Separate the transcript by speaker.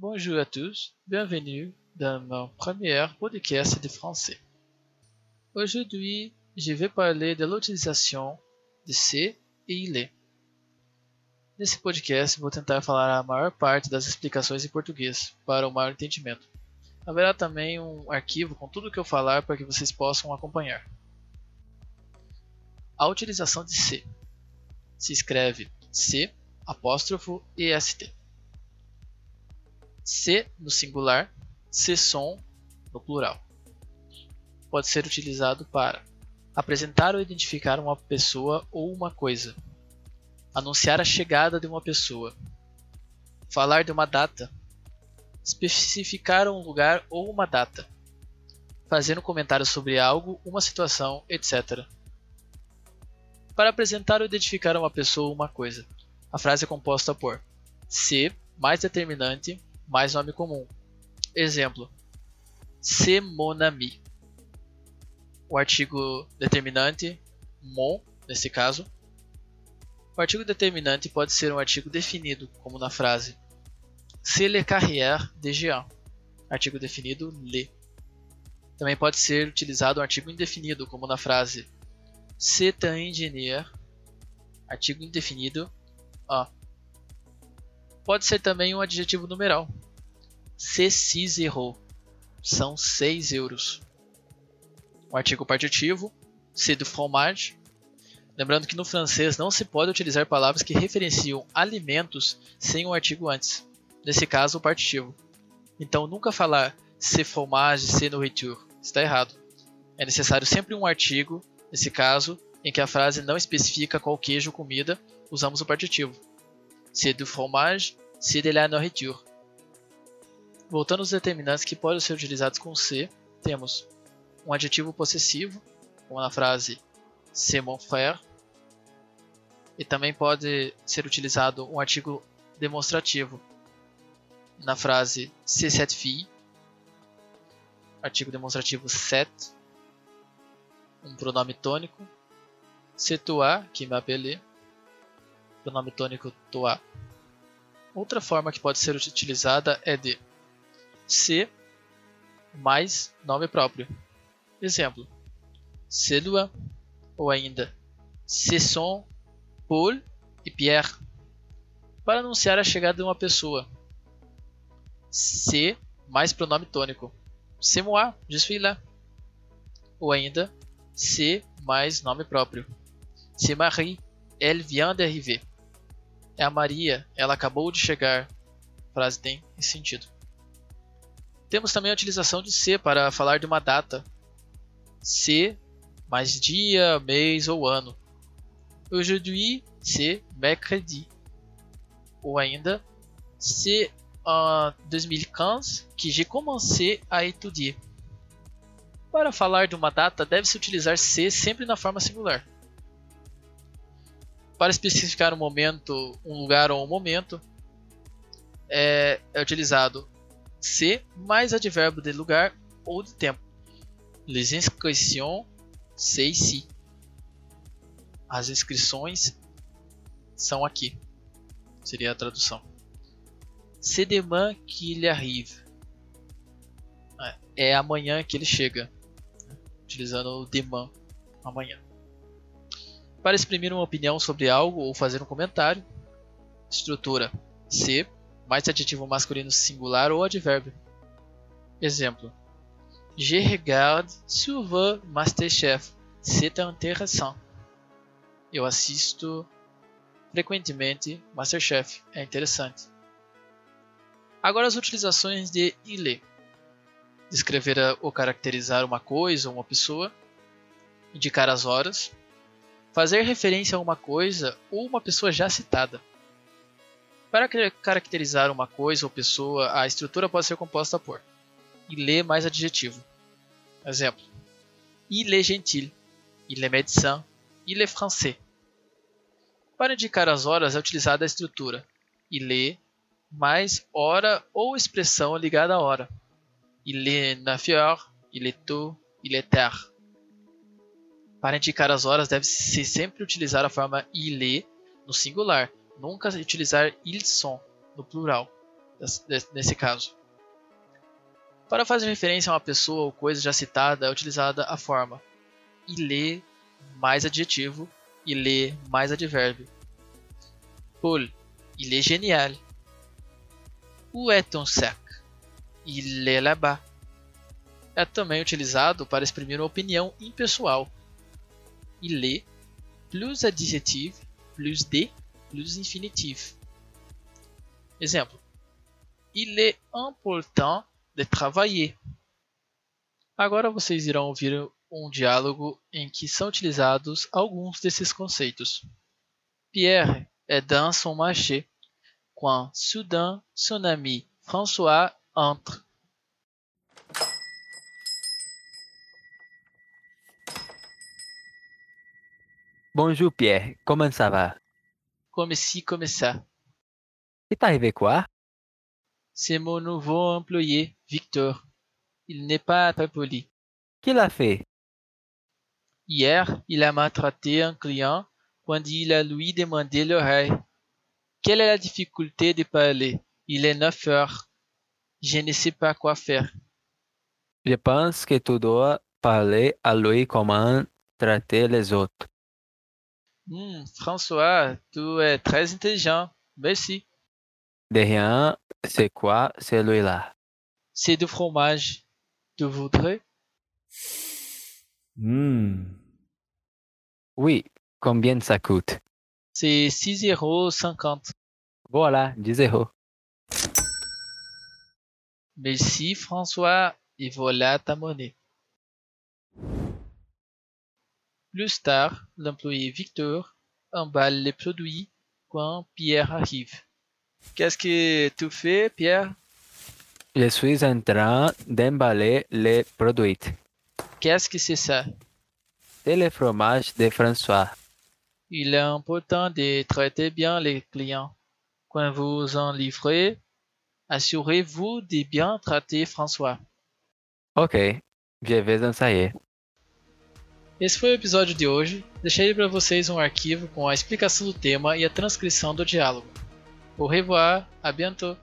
Speaker 1: Bonjour à tous, bienvenue dans mon premier podcast de français. Aujourd'hui, je vais parler de l'utilisation de C e il. Nesse podcast, vou tentar falar a maior parte das explicações em português, para o maior entendimento. Haverá também um arquivo com tudo o que eu falar para que vocês possam acompanhar. A utilização de C se escreve C apóstrofo EST. C no singular, som no plural. Pode ser utilizado para apresentar ou identificar uma pessoa ou uma coisa, anunciar a chegada de uma pessoa, falar de uma data, especificar um lugar ou uma data, fazer um comentário sobre algo, uma situação, etc para apresentar ou identificar uma pessoa ou uma coisa. A frase é composta por se mais determinante mais nome comum. Exemplo: c'est mon ami. O artigo determinante, mon, nesse caso. O artigo determinante pode ser um artigo definido, como na frase C'est le carrière de Jean. Artigo definido, le. Também pode ser utilizado um artigo indefinido, como na frase C'est un ingénieur. Artigo indefinido. A. Pode ser também um adjetivo numeral. C'est 6 euros. São 6 euros. O artigo partitivo. C'est du fromage. Lembrando que no francês não se pode utilizar palavras que referenciam alimentos sem um artigo antes. Nesse caso, o partitivo. Então, nunca falar c'est fromage, c'est nourriture. Está errado. É necessário sempre um artigo Nesse caso, em que a frase não especifica qual queijo ou comida, usamos o partitivo. C'est du fromage, c'est de la nourriture. Voltando aos determinantes que podem ser utilizados com C, temos um adjetivo possessivo, como na frase c'est mon frère, e também pode ser utilizado um artigo demonstrativo na frase c'est cette fille, artigo demonstrativo cette, um pronome tônico, c'est toi qui m'appelais, pronome tônico toi. Outra forma que pode ser utilizada é de se mais nome próprio. Exemplo: c'est Luan, ou ainda ce sont Paul e Pierre. Para anunciar a chegada de uma pessoa. Se mais pronome tônico. C'est moi, je suis là. Ou ainda C mais nome próprio. C'est Marie, elle vient d'arriver. É a Maria, ela acabou de chegar. A frase tem sentido. Temos também a utilização de C para falar de uma data. C mais dia, mês ou ano. Aujourd'hui, c'est mercredi. Ou ainda, c'est en 2015 que j'ai commencé à étudier. Para falar de uma data, deve-se utilizar se sempre na forma singular. Para especificar um momento, um lugar ou um momento, é, é utilizado se mais advérbio de lugar ou de tempo. Les inscriptions, c'est ici. As inscrições são aqui. Seria a tradução. C'est demain qu'il arrive. É amanhã que ele chega utilizando o demand amanhã. Para exprimir uma opinião sobre algo ou fazer um comentário, estrutura C mais adjetivo masculino singular ou advérbio. Exemplo: Je regarde souvent Masterchef. C'est intéressant. Eu assisto frequentemente Masterchef. É interessante. Agora as utilizações de il descrever ou caracterizar uma coisa ou uma pessoa, indicar as horas, fazer referência a uma coisa ou uma pessoa já citada. Para caracterizar uma coisa ou pessoa, a estrutura pode ser composta por il mais adjetivo. Exemplo: Il est gentil, il est médecin, il est français. Para indicar as horas é utilizada a estrutura il mais hora ou expressão ligada à hora. Il est 9 heures, il est tôt, il est tard. Para indicar as horas, deve-se sempre utilizar a forma il no singular, nunca utilizar ils sont no plural. nesse caso. Para fazer referência a uma pessoa ou coisa já citada, é utilizada a forma il mais adjetivo, il mais advérbio. Paul, il est génial. Où est ton sac? Il est là-bas. É também utilizado para exprimir uma opinião impessoal. Il est plus adjetivo, plus de, plus infinitif. Exemplo. Il est important de travailler. Agora vocês irão ouvir um diálogo em que são utilizados alguns desses conceitos. Pierre est dans son marché quand soudain son ami François entre.
Speaker 2: Bonjour Pierre, comment ça va?
Speaker 1: Comme si, comme ça.
Speaker 2: Il t'est arrivé quoi?
Speaker 1: C'est mon nouveau employé, Victor. Il n'est pas très poli.
Speaker 2: Qu'il a fait?
Speaker 1: Hier, il a maltraité un client quand il a lui demandé l'oreille. Quelle est la difficulté de parler? Il est 9 heures. Je ne sais pas quoi faire.
Speaker 2: Je pense que tu dois parler à lui comment traiter les autres.
Speaker 1: Hmm, François, tu es très intelligent. Merci.
Speaker 2: De rien, c'est quoi? Celui-là?
Speaker 1: C'est du fromage. Tu voudrais?
Speaker 3: Hmm.
Speaker 2: Oui, combien ça coûte?
Speaker 1: C'est 6,50 euros.
Speaker 2: Voilà, 10 euros.
Speaker 1: Merci François, et voilà ta monnaie. Plus tard, l'employé Victor emballe les produits quand Pierre arrive. Qu'est-ce que tu fais, Pierre?
Speaker 2: Je suis en train d'emballer les produits.
Speaker 1: Qu'est-ce que c'est ça?
Speaker 2: C'est le fromage de François.
Speaker 1: Il est important de traiter bien les clients. Quand vous en livrez, assurez-vous de bien trater François.
Speaker 2: Ok, je vais ensaier.
Speaker 1: Esse foi o episódio de hoje. Deixei para vocês um arquivo com a explicação do tema e a transcrição do diálogo. Au revoir, à bientôt!